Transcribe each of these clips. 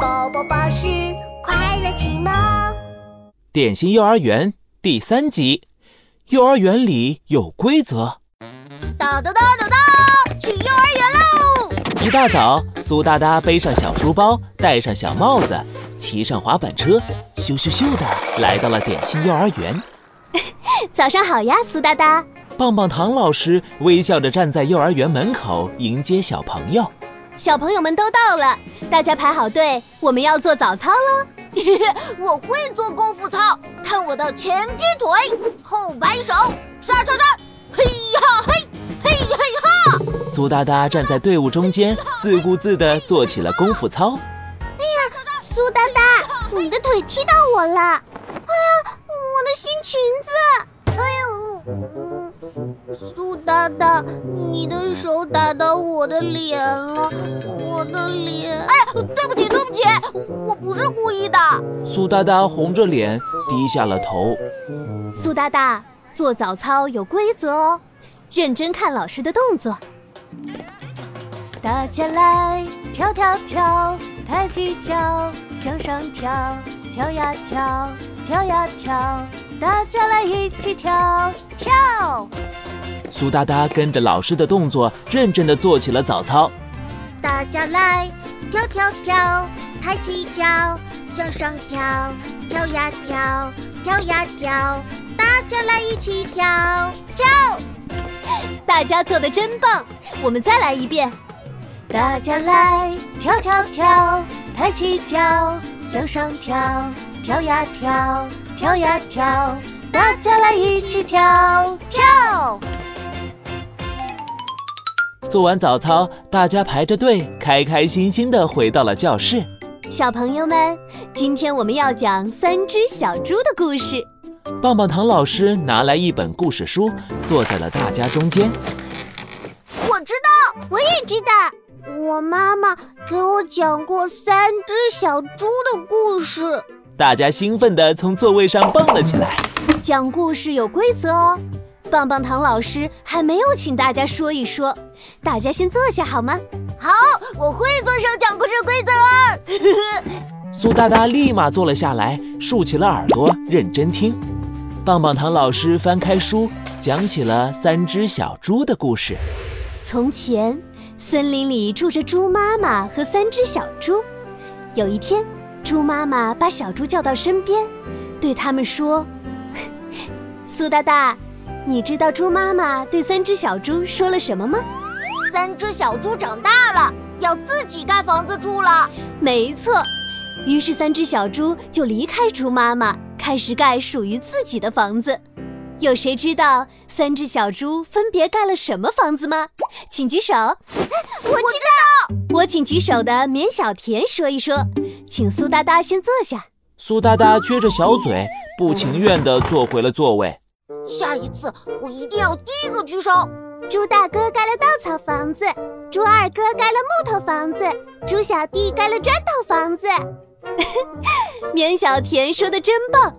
宝宝巴士快乐启蒙，点心幼儿园第三集。幼儿园里有规则。哒哒哒哒哒，去幼儿园喽！一大早，苏哒哒背上小书包，戴上小帽子，骑上滑板车，咻咻咻的来到了点心幼儿园。早上好呀，苏哒哒。棒棒糖老师微笑着站在幼儿园门口迎接小朋友。小朋友们都到了，大家排好队，我们要做早操喽。我会做功夫操，看我的前踢腿、后摆手、刷刷刷！嘿呀嘿，嘿嘿哈！苏哒哒站在队伍中间，自顾自地做起了功夫操。哎呀，苏哒哒，你的腿踢到我了！哎呀，我的新裙子！苏哒哒，你的手打到我的脸了，我的脸！哎呀，对不起，对不起，我不是故意的。苏哒哒红着脸低下了头。苏哒哒，做早操有规则哦，认真看老师的动作。大家来跳跳跳，抬起脚向上跳，跳呀跳，跳呀跳，大家来一起跳跳。苏哒哒跟着老师的动作，认真的做起了早操。大家来跳跳跳，抬起脚向上跳，跳呀跳，跳呀跳，大家来一起跳跳。大家做的真棒，我们再来一遍。大家来跳跳跳，抬起脚向上跳，跳呀跳，跳呀跳，大家来一起跳跳。做完早操，大家排着队，开开心心地回到了教室。小朋友们，今天我们要讲三只小猪的故事。棒棒糖老师拿来一本故事书，坐在了大家中间。我知道，我也知道。我妈妈给我讲过三只小猪的故事，大家兴奋地从座位上蹦了起来。讲故事有规则哦，棒棒糖老师还没有请大家说一说，大家先坐下好吗？好，我会遵守讲故事规则。苏大大立马坐了下来，竖起了耳朵，认真听。棒棒糖老师翻开书，讲起了三只小猪的故事。从前。森林里住着猪妈妈和三只小猪。有一天，猪妈妈把小猪叫到身边，对他们说：“ 苏大大，你知道猪妈妈对三只小猪说了什么吗？”“三只小猪长大了，要自己盖房子住了。”“没错。”于是三只小猪就离开猪妈妈，开始盖属于自己的房子。有谁知道三只小猪分别盖了什么房子吗？请举手。我知道。我请举手的绵小甜说一说。请苏哒哒先坐下。苏哒哒撅着小嘴，不情愿地坐回了座位。下一次我一定要第一个举手。猪大哥盖了稻草房子，猪二哥盖了木头房子，猪小弟盖了砖头房子。绵小田说的真棒。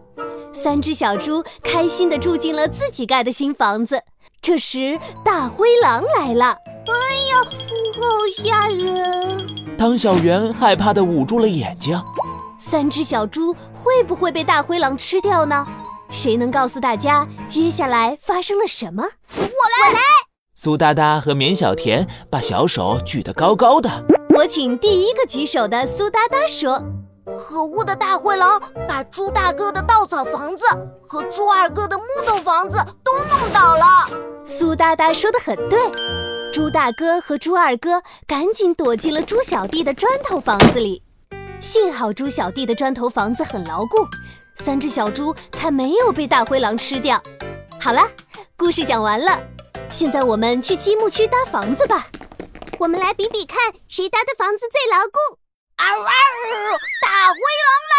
三只小猪开心地住进了自己盖的新房子。这时，大灰狼来了。哎呀，好吓人！汤小圆害怕地捂住了眼睛。三只小猪会不会被大灰狼吃掉呢？谁能告诉大家接下来发生了什么？我来，我来！苏哒哒和绵小甜把小手举得高高的。我请第一个举手的苏哒哒说。可恶的大灰狼把猪大哥的稻草房子和猪二哥的木头房子都弄倒了。苏哒哒说的很对，猪大哥和猪二哥赶紧躲进了猪小弟的砖头房子里。幸好猪小弟的砖头房子很牢固，三只小猪才没有被大灰狼吃掉。好了，故事讲完了，现在我们去积木区搭房子吧。我们来比比看，谁搭的房子最牢固。啊呜、啊！大灰狼来！